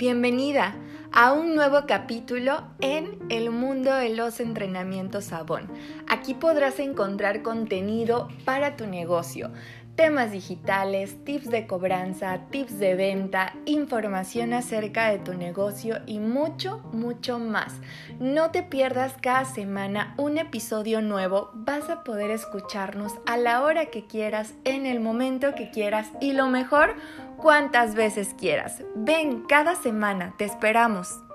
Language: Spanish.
bienvenida a un nuevo capítulo en el mundo de los entrenamientos Sabón. Aquí podrás encontrar contenido para tu negocio, temas digitales, tips de cobranza, tips de venta, información acerca de tu negocio y mucho, mucho más. No te pierdas cada semana un episodio nuevo, vas a poder escucharnos a la hora que quieras, en el momento que quieras y lo mejor, cuantas veces quieras. Ven cada semana, te esperamos.